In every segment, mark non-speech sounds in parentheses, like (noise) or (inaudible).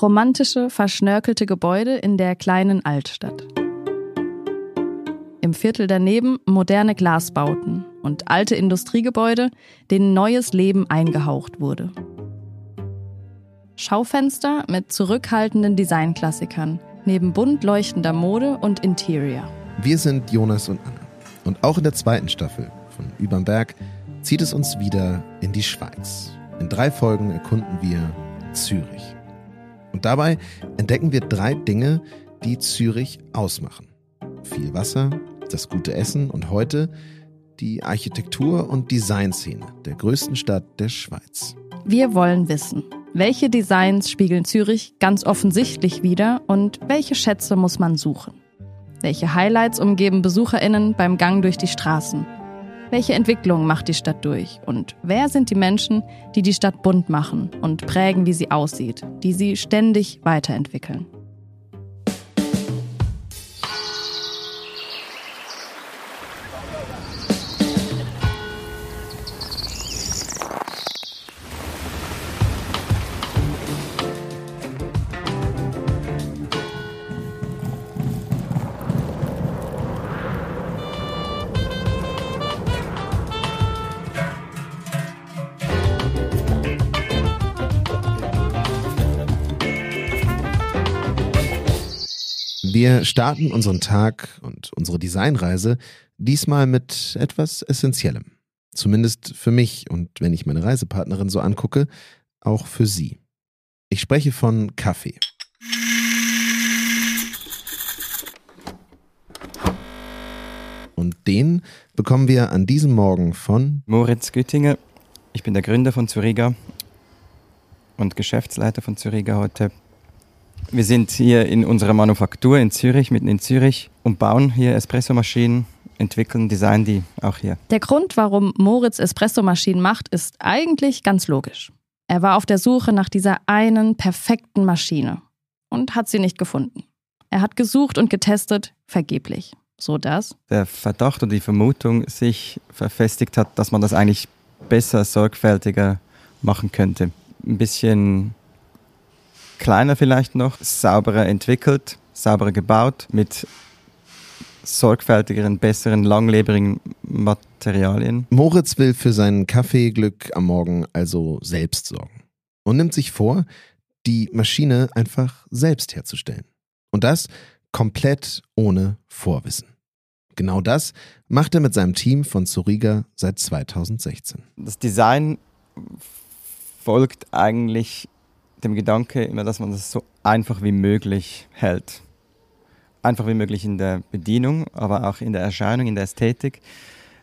Romantische, verschnörkelte Gebäude in der kleinen Altstadt. Im Viertel daneben moderne Glasbauten und alte Industriegebäude, denen neues Leben eingehaucht wurde. Schaufenster mit zurückhaltenden Designklassikern, neben bunt leuchtender Mode und Interior. Wir sind Jonas und Anna. Und auch in der zweiten Staffel von Überm Berg zieht es uns wieder in die Schweiz. In drei Folgen erkunden wir Zürich. Und dabei entdecken wir drei Dinge, die Zürich ausmachen. Viel Wasser, das gute Essen und heute die Architektur- und Designszene der größten Stadt der Schweiz. Wir wollen wissen, welche Designs spiegeln Zürich ganz offensichtlich wider und welche Schätze muss man suchen? Welche Highlights umgeben Besucherinnen beim Gang durch die Straßen? Welche Entwicklung macht die Stadt durch? Und wer sind die Menschen, die die Stadt bunt machen und prägen, wie sie aussieht, die sie ständig weiterentwickeln? Wir starten unseren Tag und unsere Designreise diesmal mit etwas Essentiellem. Zumindest für mich und wenn ich meine Reisepartnerin so angucke, auch für sie. Ich spreche von Kaffee. Und den bekommen wir an diesem Morgen von Moritz Güttinger. Ich bin der Gründer von Züriga und Geschäftsleiter von Züriga heute. Wir sind hier in unserer Manufaktur in Zürich, mitten in Zürich und bauen hier Espressomaschinen, entwickeln, designen die auch hier. Der Grund, warum Moritz Espressomaschinen macht, ist eigentlich ganz logisch. Er war auf der Suche nach dieser einen perfekten Maschine und hat sie nicht gefunden. Er hat gesucht und getestet, vergeblich. So dass der Verdacht und die Vermutung sich verfestigt hat, dass man das eigentlich besser, sorgfältiger machen könnte. Ein bisschen kleiner vielleicht noch, sauberer entwickelt, sauberer gebaut, mit sorgfältigeren, besseren, langlebigen Materialien. Moritz will für sein Kaffeeglück am Morgen also selbst sorgen und nimmt sich vor, die Maschine einfach selbst herzustellen. Und das komplett ohne Vorwissen. Genau das macht er mit seinem Team von Zuriga seit 2016. Das Design folgt eigentlich dem Gedanke immer, dass man das so einfach wie möglich hält. Einfach wie möglich in der Bedienung, aber auch in der Erscheinung, in der Ästhetik.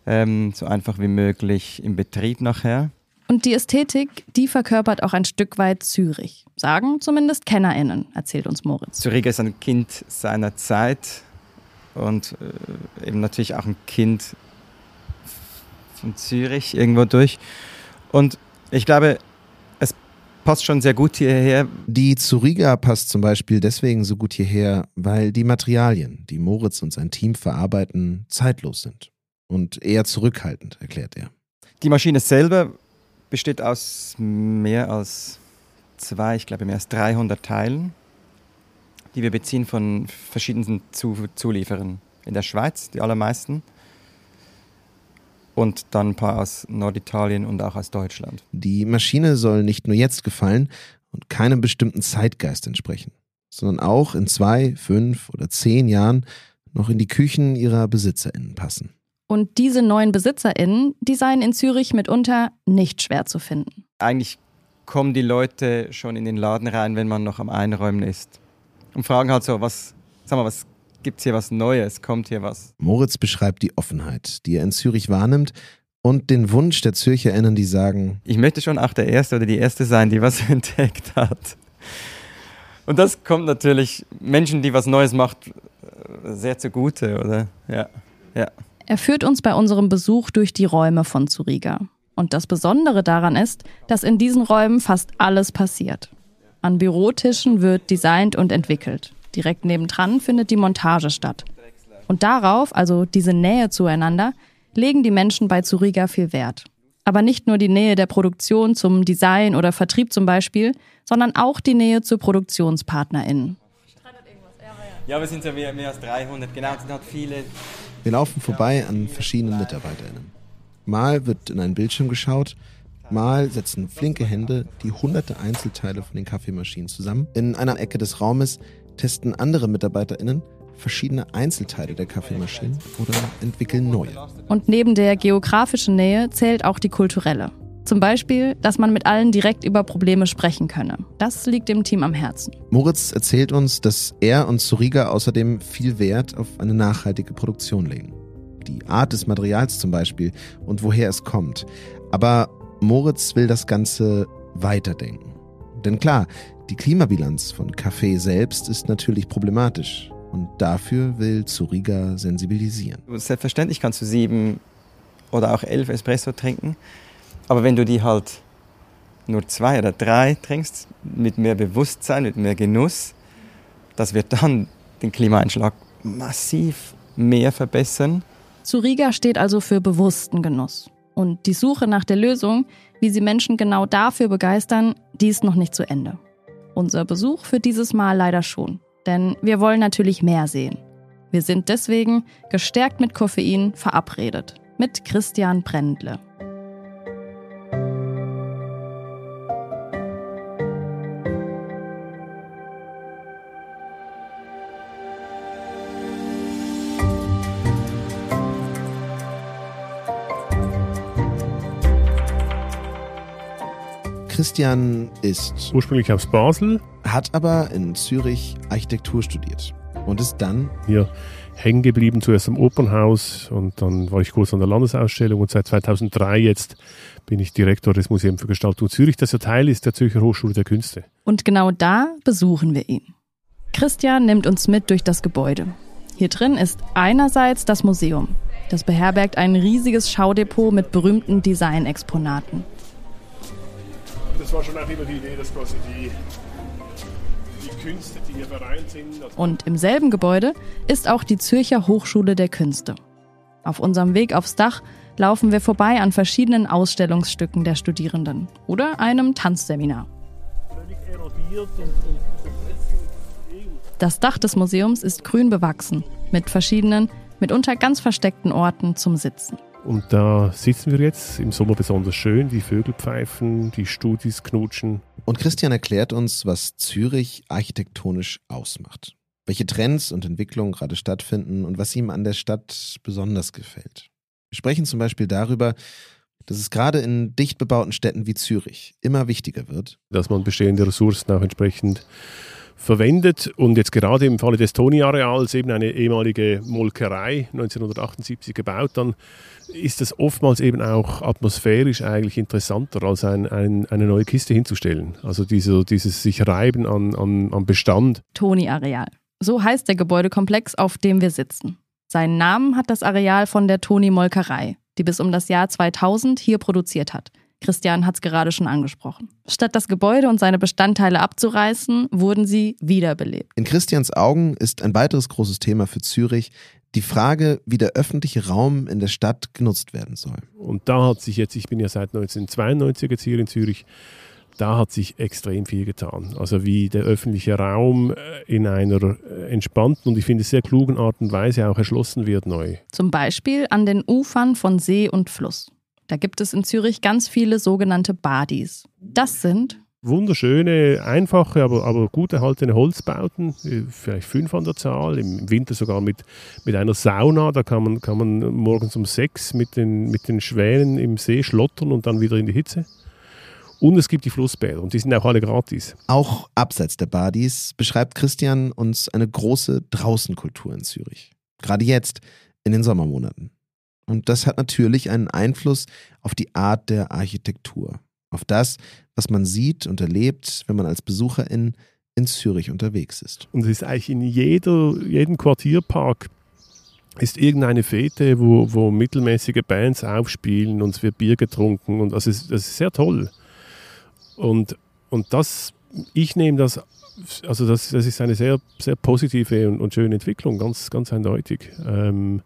Ähm, so einfach wie möglich im Betrieb nachher. Und die Ästhetik, die verkörpert auch ein Stück weit Zürich. Sagen zumindest KennerInnen, erzählt uns Moritz. Zürich ist ein Kind seiner Zeit und äh, eben natürlich auch ein Kind von Zürich irgendwo durch. Und ich glaube, passt schon sehr gut hierher. Die Zuriga passt zum Beispiel deswegen so gut hierher, weil die Materialien, die Moritz und sein Team verarbeiten, zeitlos sind und eher zurückhaltend, erklärt er. Die Maschine selber besteht aus mehr als zwei, ich glaube mehr als 300 Teilen, die wir beziehen von verschiedenen Zulieferern in der Schweiz, die allermeisten und dann ein paar aus Norditalien und auch aus Deutschland. Die Maschine soll nicht nur jetzt gefallen und keinem bestimmten Zeitgeist entsprechen, sondern auch in zwei, fünf oder zehn Jahren noch in die Küchen ihrer BesitzerInnen passen. Und diese neuen BesitzerInnen, die seien in Zürich mitunter nicht schwer zu finden. Eigentlich kommen die Leute schon in den Laden rein, wenn man noch am Einräumen ist. Und fragen halt so, was, sag mal, was gibt es hier was Neues, kommt hier was. Moritz beschreibt die Offenheit, die er in Zürich wahrnimmt und den Wunsch der ZürcherInnen, die sagen: Ich möchte schon auch der Erste oder die Erste sein, die was (laughs) entdeckt hat. Und das kommt natürlich Menschen, die was Neues macht, sehr zugute, oder? Ja. ja. Er führt uns bei unserem Besuch durch die Räume von Zuriga. Und das Besondere daran ist, dass in diesen Räumen fast alles passiert. An Bürotischen wird designt und entwickelt. Direkt nebendran findet die Montage statt. Und darauf, also diese Nähe zueinander, legen die Menschen bei Zuriga viel Wert. Aber nicht nur die Nähe der Produktion zum Design oder Vertrieb zum Beispiel, sondern auch die Nähe zu ProduktionspartnerInnen. Ja, wir sind ja mehr, mehr als 300, genau, es sind halt viele. Wir laufen vorbei an verschiedenen MitarbeiterInnen. Mal wird in einen Bildschirm geschaut, mal setzen flinke Hände die hunderte Einzelteile von den Kaffeemaschinen zusammen. In einer Ecke des Raumes testen andere MitarbeiterInnen verschiedene Einzelteile der Kaffeemaschinen oder entwickeln neue. Und neben der geografischen Nähe zählt auch die kulturelle. Zum Beispiel, dass man mit allen direkt über Probleme sprechen könne. Das liegt dem Team am Herzen. Moritz erzählt uns, dass er und Zuriga außerdem viel Wert auf eine nachhaltige Produktion legen. Die Art des Materials zum Beispiel und woher es kommt. Aber Moritz will das Ganze weiterdenken. Denn klar, die Klimabilanz von Kaffee selbst ist natürlich problematisch. Und dafür will Zuriga sensibilisieren. Selbstverständlich kannst du sieben oder auch elf Espresso trinken. Aber wenn du die halt nur zwei oder drei trinkst, mit mehr Bewusstsein, mit mehr Genuss, das wird dann den Klimaeinschlag massiv mehr verbessern. Zuriga steht also für bewussten Genuss. Und die Suche nach der Lösung, wie sie Menschen genau dafür begeistern, die ist noch nicht zu Ende. Unser Besuch für dieses Mal leider schon. Denn wir wollen natürlich mehr sehen. Wir sind deswegen, gestärkt mit Koffein, verabredet. Mit Christian Brendle. Christian ist ursprünglich aus Basel, hat aber in Zürich Architektur studiert und ist dann hier hängen geblieben, zuerst am Opernhaus und dann war ich kurz an der Landesausstellung und seit 2003 jetzt bin ich Direktor des Museums für Gestaltung Zürich, das ja Teil ist der Zürcher Hochschule der Künste. Und genau da besuchen wir ihn. Christian nimmt uns mit durch das Gebäude. Hier drin ist einerseits das Museum. Das beherbergt ein riesiges Schaudepot mit berühmten Designexponaten war schon auch immer die Idee, dass quasi die, die Künste, die hier vereint sind. Also Und im selben Gebäude ist auch die Zürcher Hochschule der Künste. Auf unserem Weg aufs Dach laufen wir vorbei an verschiedenen Ausstellungsstücken der Studierenden oder einem Tanzseminar. Das Dach des Museums ist grün bewachsen, mit verschiedenen, mitunter ganz versteckten Orten zum Sitzen. Und da sitzen wir jetzt im Sommer besonders schön, die Vögel pfeifen, die Studis knutschen. Und Christian erklärt uns, was Zürich architektonisch ausmacht. Welche Trends und Entwicklungen gerade stattfinden und was ihm an der Stadt besonders gefällt. Wir sprechen zum Beispiel darüber, dass es gerade in dicht bebauten Städten wie Zürich immer wichtiger wird. Dass man bestehende Ressourcen auch entsprechend verwendet und jetzt gerade im Falle des Toni-Areals eben eine ehemalige Molkerei 1978 gebaut, dann ist es oftmals eben auch atmosphärisch eigentlich interessanter, als ein, ein, eine neue Kiste hinzustellen. Also diese, dieses sich reiben an, an, an Bestand. Toni-Areal. So heißt der Gebäudekomplex, auf dem wir sitzen. Seinen Namen hat das Areal von der Toni-Molkerei, die bis um das Jahr 2000 hier produziert hat. Christian hat es gerade schon angesprochen. Statt das Gebäude und seine Bestandteile abzureißen, wurden sie wiederbelebt. In Christians Augen ist ein weiteres großes Thema für Zürich die Frage, wie der öffentliche Raum in der Stadt genutzt werden soll. Und da hat sich jetzt, ich bin ja seit 1992 jetzt hier in Zürich, da hat sich extrem viel getan. Also wie der öffentliche Raum äh, in einer äh, entspannten und ich finde sehr klugen Art und Weise auch erschlossen wird neu. Zum Beispiel an den Ufern von See und Fluss. Da gibt es in Zürich ganz viele sogenannte Badis. Das sind wunderschöne, einfache, aber, aber gut erhaltene Holzbauten, äh, vielleicht fünf an der Zahl, im Winter sogar mit, mit einer Sauna. Da kann man, kann man morgens um sechs mit den, mit den Schwänen im See schlottern und dann wieder in die Hitze. Und es gibt die Flussbäder und die sind auch alle gratis. Auch abseits der Badis beschreibt Christian uns eine große Draußenkultur in Zürich. Gerade jetzt, in den Sommermonaten. Und das hat natürlich einen Einfluss auf die Art der Architektur, auf das, was man sieht und erlebt, wenn man als Besucherin in Zürich unterwegs ist. Und es ist eigentlich in jeder, jedem Quartierpark ist irgendeine Fete, wo, wo mittelmäßige Bands aufspielen und es wird Bier getrunken und das ist, das ist sehr toll. Und, und das, ich nehme das, also das, das ist eine sehr, sehr positive und, und schöne Entwicklung, ganz, ganz eindeutig. Ähm,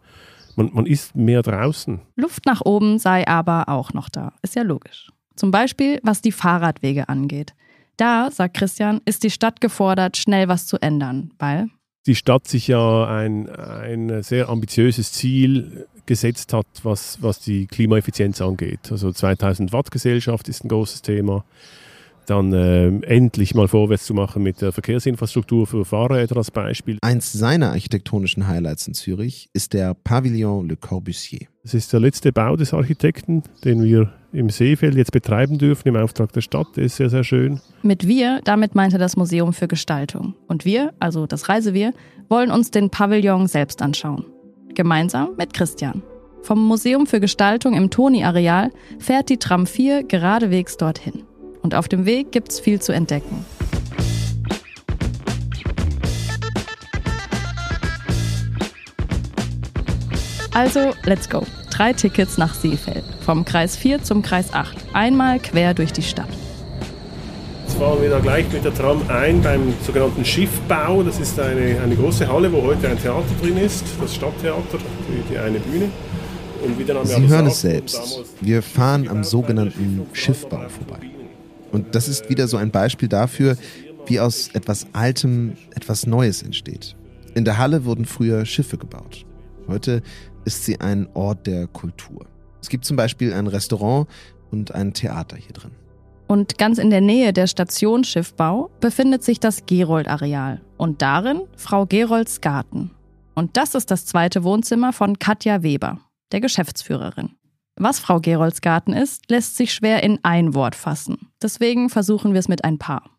Man, man ist mehr draußen. Luft nach oben sei aber auch noch da. Ist ja logisch. Zum Beispiel, was die Fahrradwege angeht. Da, sagt Christian, ist die Stadt gefordert, schnell was zu ändern, weil die Stadt sich ja ein, ein sehr ambitiöses Ziel gesetzt hat, was, was die Klimaeffizienz angeht. Also 2000 Watt Gesellschaft ist ein großes Thema dann äh, endlich mal vorwärts zu machen mit der Verkehrsinfrastruktur für Fahrräder als Beispiel. Eins seiner architektonischen Highlights in Zürich ist der Pavillon Le Corbusier. Das ist der letzte Bau des Architekten, den wir im Seefeld jetzt betreiben dürfen im Auftrag der Stadt. Der ist sehr, sehr schön. Mit wir, damit meinte das Museum für Gestaltung. Und wir, also das Reisewir, wollen uns den Pavillon selbst anschauen. Gemeinsam mit Christian. Vom Museum für Gestaltung im Toni-Areal fährt die Tram 4 geradewegs dorthin. Und auf dem Weg gibt's viel zu entdecken. Also, let's go. Drei Tickets nach Seefeld. Vom Kreis 4 zum Kreis 8. Einmal quer durch die Stadt. Jetzt fahren wir da gleich mit der Tram ein beim sogenannten Schiffbau. Das ist eine, eine große Halle, wo heute ein Theater drin ist, das Stadttheater, die, die eine Bühne. Sie hören es selbst. Wir fahren am sogenannten Schiffbau vorbei. Und das ist wieder so ein Beispiel dafür, wie aus etwas Altem etwas Neues entsteht. In der Halle wurden früher Schiffe gebaut. Heute ist sie ein Ort der Kultur. Es gibt zum Beispiel ein Restaurant und ein Theater hier drin. Und ganz in der Nähe der Station Schiffbau befindet sich das Gerold-Areal und darin Frau Gerolds Garten. Und das ist das zweite Wohnzimmer von Katja Weber, der Geschäftsführerin. Was Frau Gerolds Garten ist, lässt sich schwer in ein Wort fassen. Deswegen versuchen wir es mit ein paar.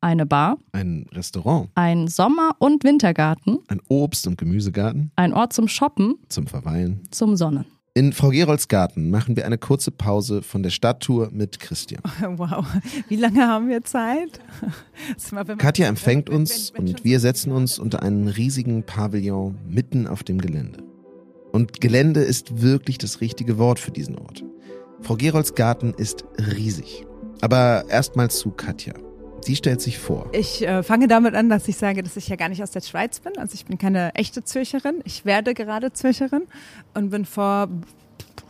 Eine Bar. Ein Restaurant. Ein Sommer- und Wintergarten. Ein Obst- und Gemüsegarten. Ein Ort zum Shoppen. Zum Verweilen. Zum Sonnen. In Frau Gerolds Garten machen wir eine kurze Pause von der Stadttour mit Christian. (laughs) Wow, wie lange haben wir Zeit? Katja empfängt uns und wir setzen uns unter einen riesigen Pavillon mitten auf dem Gelände. Und Gelände ist wirklich das richtige Wort für diesen Ort. Frau Gerolds Garten ist riesig. Aber erstmal zu Katja. Sie stellt sich vor. Ich äh, fange damit an, dass ich sage, dass ich ja gar nicht aus der Schweiz bin. Also ich bin keine echte Zürcherin. Ich werde gerade Zürcherin und bin vor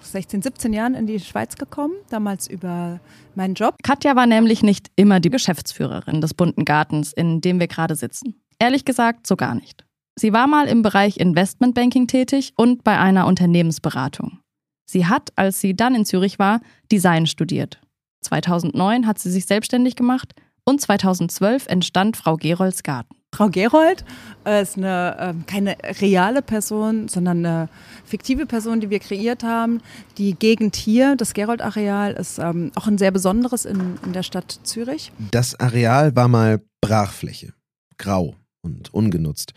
16, 17 Jahren in die Schweiz gekommen, damals über meinen Job. Katja war nämlich nicht immer die Geschäftsführerin des bunten Gartens, in dem wir gerade sitzen. Ehrlich gesagt, so gar nicht. Sie war mal im Bereich Investmentbanking tätig und bei einer Unternehmensberatung. Sie hat, als sie dann in Zürich war, Design studiert. 2009 hat sie sich selbstständig gemacht und 2012 entstand Frau Gerolds Garten. Frau Gerold äh, ist eine, äh, keine reale Person, sondern eine fiktive Person, die wir kreiert haben. Die Gegend hier, das Gerold-Areal, ist ähm, auch ein sehr besonderes in, in der Stadt Zürich. Das Areal war mal Brachfläche, grau und ungenutzt.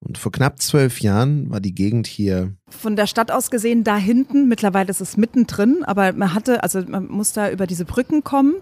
Und vor knapp zwölf Jahren war die Gegend hier. Von der Stadt aus gesehen da hinten, mittlerweile ist es mittendrin, aber man hatte, also man muss da über diese Brücken kommen.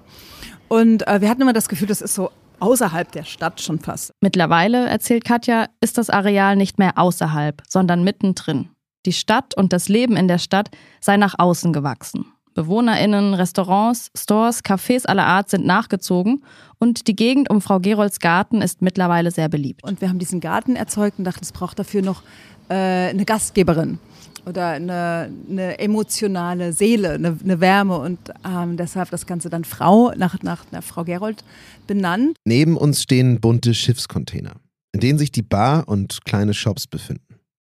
Und äh, wir hatten immer das Gefühl, das ist so außerhalb der Stadt schon fast. Mittlerweile, erzählt Katja, ist das Areal nicht mehr außerhalb, sondern mittendrin. Die Stadt und das Leben in der Stadt sei nach außen gewachsen. BewohnerInnen, Restaurants, Stores, Cafés aller Art sind nachgezogen und die Gegend um Frau Gerolds Garten ist mittlerweile sehr beliebt. Und wir haben diesen Garten erzeugt und dachten, es braucht dafür noch äh, eine Gastgeberin oder eine, eine emotionale Seele, eine, eine Wärme und ähm, deshalb das Ganze dann Frau nach, nach, nach Frau Gerold benannt. Neben uns stehen bunte Schiffscontainer, in denen sich die Bar und kleine Shops befinden.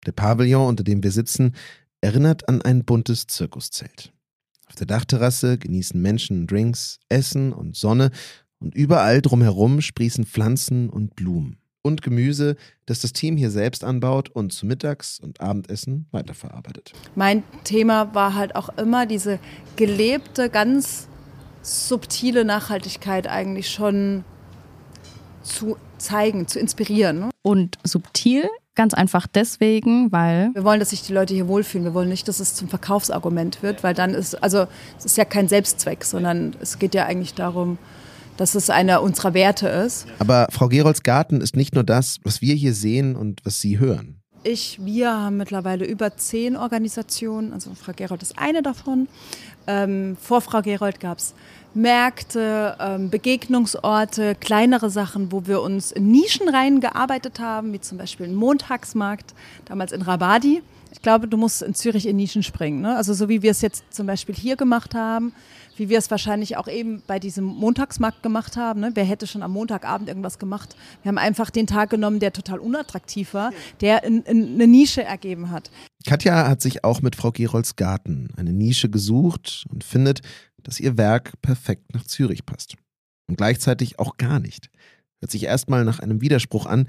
Der Pavillon, unter dem wir sitzen, erinnert an ein buntes Zirkuszelt. Auf der Dachterrasse genießen Menschen Drinks, Essen und Sonne und überall drumherum sprießen Pflanzen und Blumen und Gemüse, das das Team hier selbst anbaut und zu Mittags- und Abendessen weiterverarbeitet. Mein Thema war halt auch immer diese gelebte, ganz subtile Nachhaltigkeit eigentlich schon zu zeigen, zu inspirieren. Ne? Und subtil Ganz einfach deswegen, weil. Wir wollen, dass sich die Leute hier wohlfühlen. Wir wollen nicht, dass es zum Verkaufsargument wird, weil dann ist, also es ist ja kein Selbstzweck, sondern es geht ja eigentlich darum, dass es einer unserer Werte ist. Aber Frau Gerolds Garten ist nicht nur das, was wir hier sehen und was Sie hören. Ich, wir haben mittlerweile über zehn Organisationen, also Frau Gerold ist eine davon. Ähm, vor Frau Gerold gab es Märkte, ähm, Begegnungsorte, kleinere Sachen, wo wir uns in Nischen reingearbeitet haben, wie zum Beispiel ein Montagsmarkt, damals in Rabadi. Ich glaube, du musst in Zürich in Nischen springen. Ne? Also so wie wir es jetzt zum Beispiel hier gemacht haben, wie wir es wahrscheinlich auch eben bei diesem Montagsmarkt gemacht haben. Ne? Wer hätte schon am Montagabend irgendwas gemacht? Wir haben einfach den Tag genommen, der total unattraktiv war, der in, in eine Nische ergeben hat. Katja hat sich auch mit Frau Gerolds Garten eine Nische gesucht und findet, dass ihr Werk perfekt nach Zürich passt. Und gleichzeitig auch gar nicht. Hört sich erstmal nach einem Widerspruch an,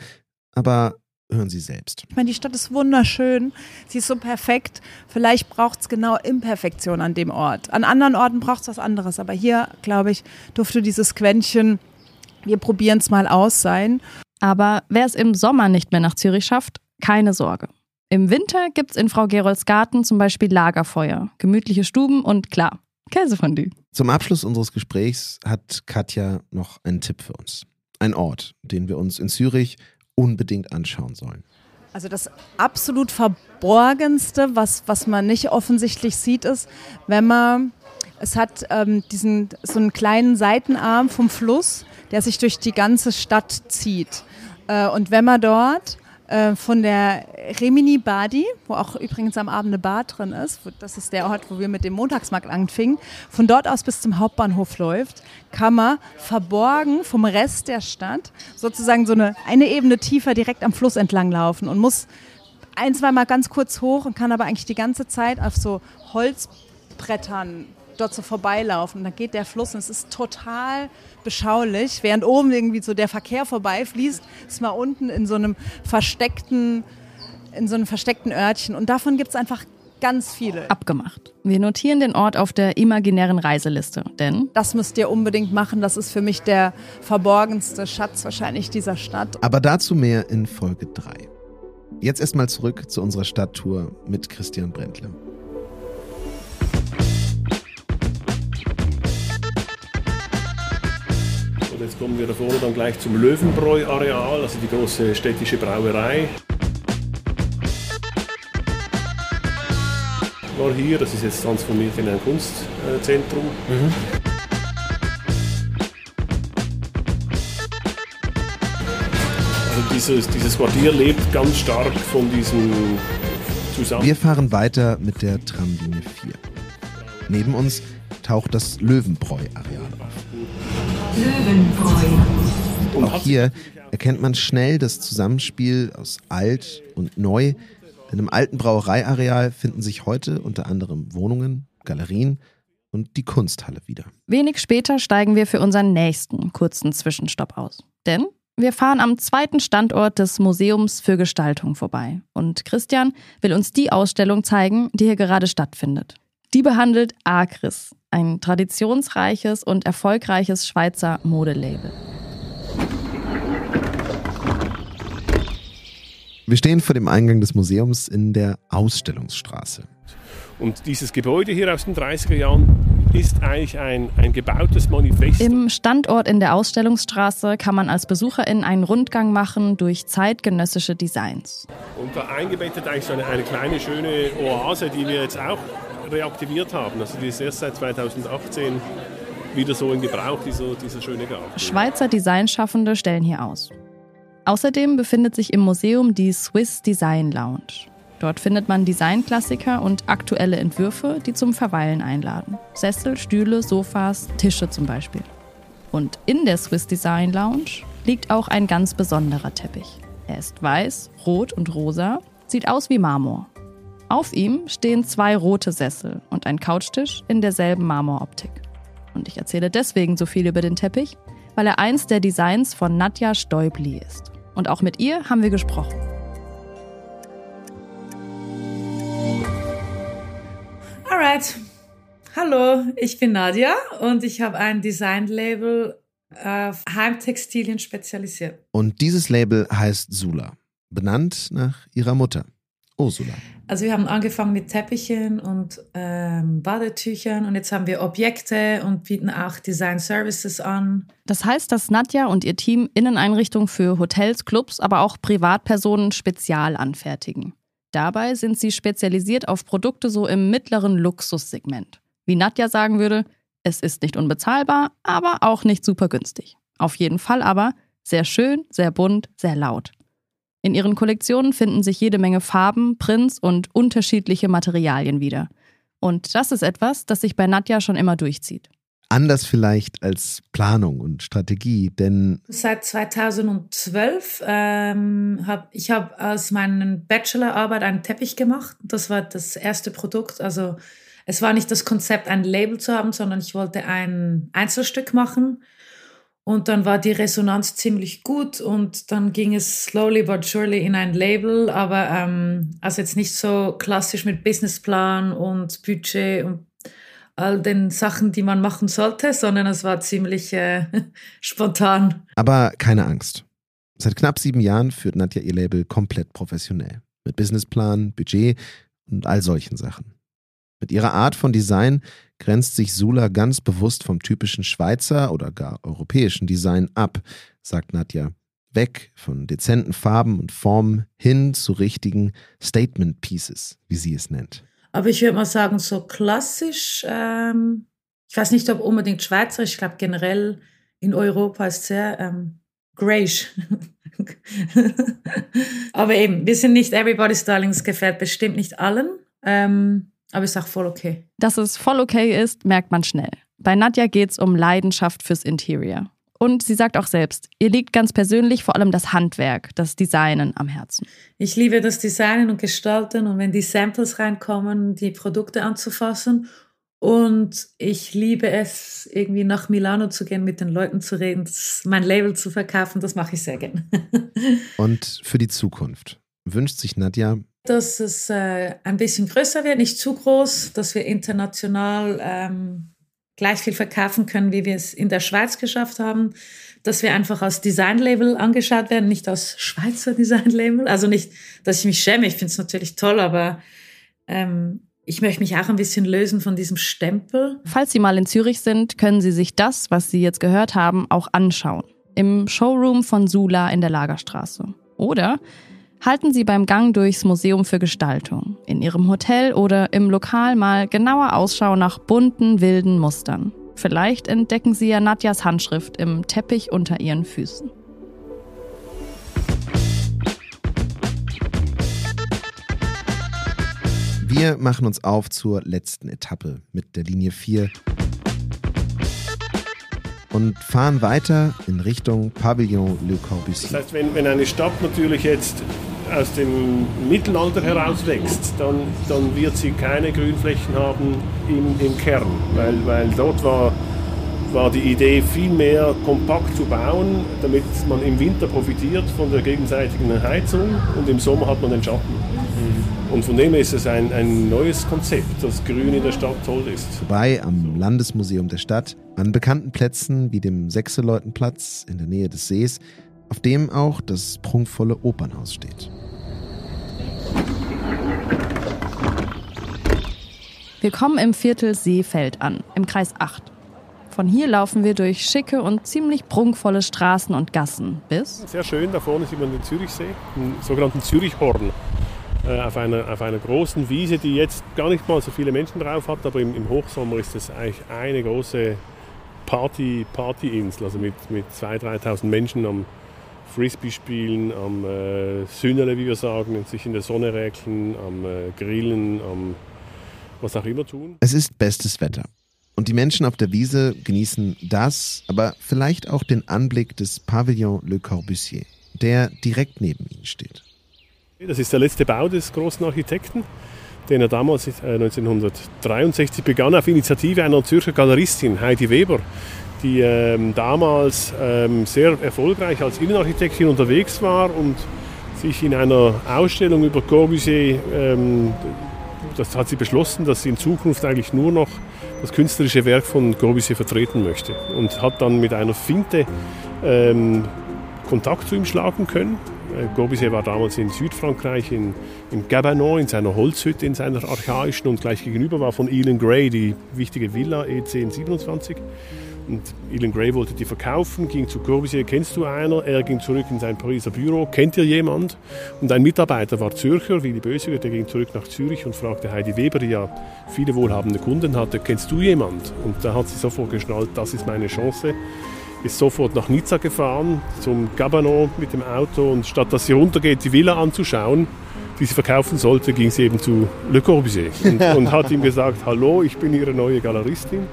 aber hören Sie selbst. Ich meine, die Stadt ist wunderschön, sie ist so perfekt. Vielleicht braucht es genau Imperfektion an dem Ort. An anderen Orten braucht es was anderes, aber hier, glaube ich, durfte dieses Quäntchen, wir probieren es mal aus sein. Aber wer es im Sommer nicht mehr nach Zürich schafft, keine Sorge. Im Winter gibt es in Frau Gerolds Garten zum Beispiel Lagerfeuer, gemütliche Stuben und klar, Käsefondue. Zum Abschluss unseres Gesprächs hat Katja noch einen Tipp für uns. Ein Ort, den wir uns in Zürich unbedingt anschauen sollen. Also das absolut Verborgenste, was, was man nicht offensichtlich sieht, ist, wenn man, es hat ähm, diesen, so einen kleinen Seitenarm vom Fluss, der sich durch die ganze Stadt zieht. Äh, und wenn man dort äh, von der Remini Badi, wo auch übrigens am Abend eine Bar drin ist, das ist der Ort, wo wir mit dem Montagsmarkt anfingen, von dort aus bis zum Hauptbahnhof läuft, kann man verborgen vom Rest der Stadt sozusagen so eine, eine Ebene tiefer direkt am Fluss entlang laufen und muss ein, zweimal ganz kurz hoch und kann aber eigentlich die ganze Zeit auf so Holzbrettern dort so vorbeilaufen. Und dann geht der Fluss und es ist total beschaulich. Während oben irgendwie so der Verkehr vorbeifließt, ist man unten in so einem versteckten, in so einem versteckten Örtchen. Und davon gibt es einfach ganz viele. Abgemacht. Wir notieren den Ort auf der imaginären Reiseliste, denn das müsst ihr unbedingt machen. Das ist für mich der verborgenste Schatz wahrscheinlich dieser Stadt. Aber dazu mehr in Folge 3. Jetzt erstmal zurück zu unserer Stadttour mit Christian Brentle. Kommen wir da vorne dann gleich zum Löwenbräu-Areal, also die große städtische Brauerei. War hier, das ist jetzt transformiert in ein Kunstzentrum. Mhm. Also dieses, dieses Quartier lebt ganz stark von diesem Zusammenhang. Wir fahren weiter mit der Tramlinie 4. Neben uns taucht das Löwenbräu-Areal auf. Auch hier erkennt man schnell das Zusammenspiel aus alt und neu. Denn im alten Brauereiareal finden sich heute unter anderem Wohnungen, Galerien und die Kunsthalle wieder. Wenig später steigen wir für unseren nächsten kurzen Zwischenstopp aus. Denn wir fahren am zweiten Standort des Museums für Gestaltung vorbei. Und Christian will uns die Ausstellung zeigen, die hier gerade stattfindet. Die behandelt Akris, ein traditionsreiches und erfolgreiches Schweizer Modelabel. Wir stehen vor dem Eingang des Museums in der Ausstellungsstraße. Und dieses Gebäude hier aus den 30er Jahren ist eigentlich ein, ein gebautes Manifest. Im Standort in der Ausstellungsstraße kann man als Besucherin einen Rundgang machen durch zeitgenössische Designs. Und da eingebettet eigentlich so eine, eine kleine schöne Oase, die wir jetzt auch reaktiviert haben. Also die ist erst seit 2018 wieder so in Gebrauch, dieser, dieser schöne Garten. Schweizer Designschaffende stellen hier aus. Außerdem befindet sich im Museum die Swiss Design Lounge. Dort findet man Designklassiker und aktuelle Entwürfe, die zum Verweilen einladen. Sessel, Stühle, Sofas, Tische zum Beispiel. Und in der Swiss Design Lounge liegt auch ein ganz besonderer Teppich. Er ist weiß, rot und rosa, sieht aus wie Marmor. Auf ihm stehen zwei rote Sessel und ein Couchtisch in derselben Marmoroptik. Und ich erzähle deswegen so viel über den Teppich, weil er eins der Designs von Nadja Stäubli ist. Und auch mit ihr haben wir gesprochen. Alright. Hallo, ich bin Nadja und ich habe ein Designlabel auf Heimtextilien spezialisiert. Und dieses Label heißt Sula, benannt nach ihrer Mutter. Ursula. Also wir haben angefangen mit Teppichen und ähm, Badetüchern und jetzt haben wir Objekte und bieten auch Design Services an. Das heißt, dass Nadja und ihr Team Inneneinrichtungen für Hotels, Clubs, aber auch Privatpersonen spezial anfertigen. Dabei sind sie spezialisiert auf Produkte so im mittleren Luxussegment. Wie Nadja sagen würde, Es ist nicht unbezahlbar, aber auch nicht super günstig. Auf jeden Fall aber sehr schön, sehr bunt, sehr laut. In ihren Kollektionen finden sich jede Menge Farben, Prints und unterschiedliche Materialien wieder. Und das ist etwas, das sich bei Nadja schon immer durchzieht. Anders vielleicht als Planung und Strategie, denn Seit 2012 ähm, habe ich habe aus meiner Bachelorarbeit einen Teppich gemacht. Das war das erste Produkt. Also es war nicht das Konzept, ein Label zu haben, sondern ich wollte ein Einzelstück machen. Und dann war die Resonanz ziemlich gut und dann ging es slowly but surely in ein Label, aber ähm, also jetzt nicht so klassisch mit Businessplan und Budget und all den Sachen, die man machen sollte, sondern es war ziemlich äh, (laughs) spontan. aber keine Angst. Seit knapp sieben Jahren führt Nadja ihr Label komplett professionell. Mit Businessplan, Budget und all solchen Sachen. Mit ihrer Art von Design grenzt sich Sula ganz bewusst vom typischen Schweizer oder gar europäischen Design ab, sagt Nadja. Weg von dezenten Farben und Formen hin zu richtigen Statement Pieces, wie sie es nennt. Aber ich würde mal sagen, so klassisch, ähm, ich weiß nicht, ob unbedingt Schweizerisch, ich glaube generell in Europa ist sehr ähm, grayish. (laughs) aber eben, wir sind nicht Everybody's Darling, es gefällt bestimmt nicht allen, ähm, aber ist auch voll okay. Dass es voll okay ist, merkt man schnell. Bei Nadja geht es um Leidenschaft fürs Interior. Und sie sagt auch selbst, ihr liegt ganz persönlich vor allem das Handwerk, das Designen am Herzen. Ich liebe das Designen und Gestalten und wenn die Samples reinkommen, die Produkte anzufassen. Und ich liebe es, irgendwie nach Milano zu gehen, mit den Leuten zu reden, mein Label zu verkaufen. Das mache ich sehr gerne. (laughs) Und für die Zukunft wünscht sich Nadja, dass es äh, ein bisschen größer wird, nicht zu groß, dass wir international ähm, gleich viel verkaufen können, wie wir es in der Schweiz geschafft haben, dass wir einfach als Designlabel angeschaut werden, nicht als Schweizer (laughs) Designlabel. Also nicht, dass ich mich schäme, ich finde es natürlich toll, aber ähm, ich möchte mich auch ein bisschen lösen von diesem Stempel. Falls Sie mal in Zürich sind, können Sie sich das, was Sie jetzt gehört haben, auch anschauen. Im Showroom von Sula in der Lagerstraße. Oder halten Sie beim Gang durchs Museum für Gestaltung, in Ihrem Hotel oder im Lokal mal genauer Ausschau nach bunten, wilden Mustern. Vielleicht entdecken Sie ja Nadjas Handschrift im Teppich unter Ihren Füßen. wir machen uns auf zur letzten Etappe mit der Linie 4 und fahren weiter in Richtung Pavillon Le Das Corbusier. heißt, wenn, wenn eine Stadt natürlich jetzt aus dem Mittelalter herauswächst, dann, dann wird sie keine Grünflächen haben im, im Kern, weil, weil dort war, war die Idee viel mehr kompakt zu bauen, damit man im Winter profitiert von der gegenseitigen Heizung und im Sommer hat man den Schatten. Und von dem ist es ein, ein neues Konzept, dass Grün in der Stadt toll ist. Vorbei am Landesmuseum der Stadt, an bekannten Plätzen wie dem Sechseleutenplatz in der Nähe des Sees, auf dem auch das prunkvolle Opernhaus steht. Wir kommen im Viertel Seefeld an, im Kreis 8. Von hier laufen wir durch schicke und ziemlich prunkvolle Straßen und Gassen bis Sehr schön, da vorne sieht man den Zürichsee, den sogenannten Zürichhorn. Äh, auf, einer, auf einer großen Wiese, die jetzt gar nicht mal so viele Menschen drauf hat, aber im, im Hochsommer ist es eigentlich eine große Party, Partyinsel, also mit, mit 2.000, 3.000 Menschen am Frisbee spielen, am äh, Sünnele, wie wir sagen, und sich in der Sonne räkeln, am äh, Grillen, am was auch immer tun. Es ist bestes Wetter. Und die Menschen auf der Wiese genießen das, aber vielleicht auch den Anblick des Pavillon Le Corbusier, der direkt neben ihnen steht. Das ist der letzte Bau des großen Architekten, den er damals äh, 1963 begann auf Initiative einer Zürcher Galeristin, Heidi Weber, die ähm, damals ähm, sehr erfolgreich als Innenarchitektin unterwegs war und sich in einer Ausstellung über Corbusier, ähm, das hat sie beschlossen, dass sie in Zukunft eigentlich nur noch das künstlerische Werk von Corbusier vertreten möchte und hat dann mit einer Finte ähm, Kontakt zu ihm schlagen können. Äh, Corbusier war damals in Südfrankreich, in, in Gabanon, in seiner Holzhütte, in seiner archaischen und gleich gegenüber war von Elon Gray die wichtige Villa E E1027. Und Ilan Gray wollte die verkaufen, ging zu Corbusier, kennst du einer? Er ging zurück in sein Pariser Büro, kennt ihr jemand? Und ein Mitarbeiter war Zürcher, Willy Bösiger, der ging zurück nach Zürich und fragte Heidi Weber, die ja viele wohlhabende Kunden hatte, kennst du jemand? Und da hat sie sofort geschnallt, das ist meine Chance. Ist sofort nach Nizza gefahren, zum Gabanon mit dem Auto und statt dass sie runtergeht, die Villa anzuschauen, die sie verkaufen sollte, ging sie eben zu Le Corbusier und, und hat ihm gesagt, hallo, ich bin Ihre neue Galeristin.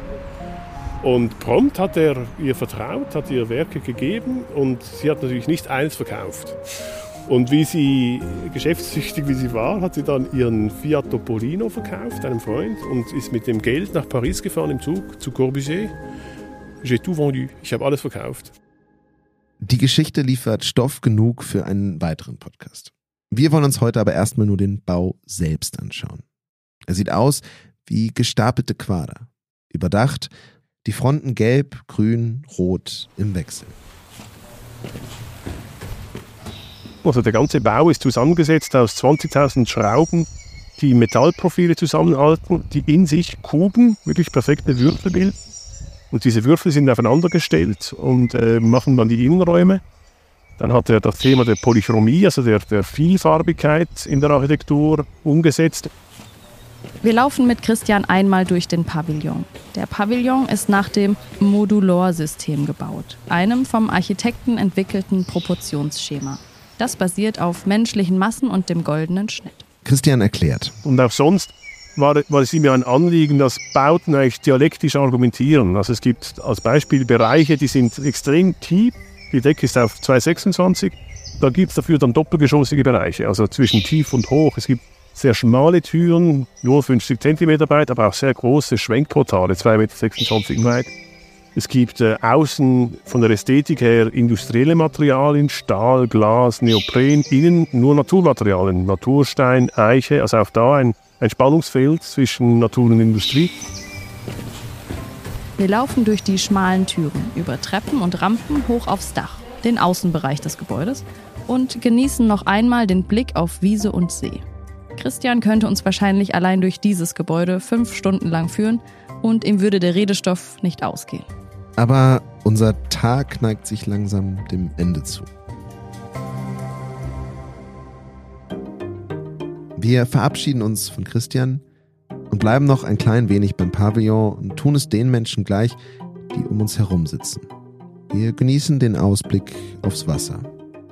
Und prompt hat er ihr vertraut, hat ihr Werke gegeben und sie hat natürlich nicht eins verkauft. Und wie sie geschäftssüchtig wie sie war, hat sie dann ihren Fiat Topolino verkauft, einem Freund, und ist mit dem Geld nach Paris gefahren im Zug zu Corbusier. J'ai tout vendu. Ich habe alles verkauft. Die Geschichte liefert Stoff genug für einen weiteren Podcast. Wir wollen uns heute aber erstmal nur den Bau selbst anschauen. Er sieht aus wie gestapelte Quader. Überdacht die Fronten gelb, grün, rot im Wechsel. Also der ganze Bau ist zusammengesetzt aus 20.000 Schrauben, die Metallprofile zusammenhalten, die in sich Kuben, wirklich perfekte Würfel bilden. Und diese Würfel sind aufeinander gestellt und äh, machen dann die Innenräume. Dann hat er das Thema der Polychromie, also der, der Vielfarbigkeit in der Architektur umgesetzt. Wir laufen mit Christian einmal durch den Pavillon. Der Pavillon ist nach dem Modulor-System gebaut, einem vom Architekten entwickelten Proportionsschema. Das basiert auf menschlichen Massen und dem goldenen Schnitt. Christian erklärt. Und auch sonst war, war es ihm ein Anliegen, dass Bauten eigentlich dialektisch argumentieren. Also es gibt als Beispiel Bereiche, die sind extrem tief. Die Decke ist auf 2,26. Da gibt es dafür dann doppelgeschossige Bereiche, also zwischen tief und hoch. Es gibt sehr schmale Türen, nur 50 cm breit, aber auch sehr große Schwenkportale, 2,26 Meter weit. Es gibt äh, außen von der Ästhetik her industrielle Materialien, Stahl, Glas, Neopren, innen nur Naturmaterialien, Naturstein, Eiche, also auch da ein, ein Spannungsfeld zwischen Natur und Industrie. Wir laufen durch die schmalen Türen, über Treppen und Rampen hoch aufs Dach, den Außenbereich des Gebäudes und genießen noch einmal den Blick auf Wiese und See. Christian könnte uns wahrscheinlich allein durch dieses Gebäude fünf Stunden lang führen und ihm würde der Redestoff nicht ausgehen. Aber unser Tag neigt sich langsam dem Ende zu. Wir verabschieden uns von Christian und bleiben noch ein klein wenig beim Pavillon und tun es den Menschen gleich, die um uns herum sitzen. Wir genießen den Ausblick aufs Wasser.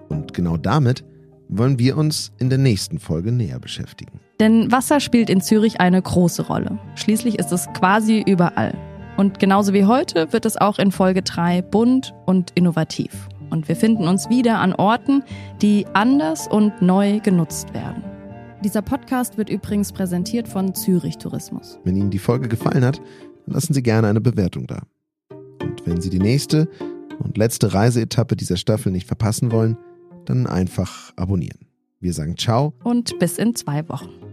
Und genau damit wollen wir uns in der nächsten Folge näher beschäftigen. Denn Wasser spielt in Zürich eine große Rolle. Schließlich ist es quasi überall. Und genauso wie heute wird es auch in Folge 3 bunt und innovativ. Und wir finden uns wieder an Orten, die anders und neu genutzt werden. Dieser Podcast wird übrigens präsentiert von Zürich Tourismus. Wenn Ihnen die Folge gefallen hat, dann lassen Sie gerne eine Bewertung da. Und wenn Sie die nächste und letzte Reiseetappe dieser Staffel nicht verpassen wollen, dann einfach abonnieren. Wir sagen ciao und bis in zwei Wochen.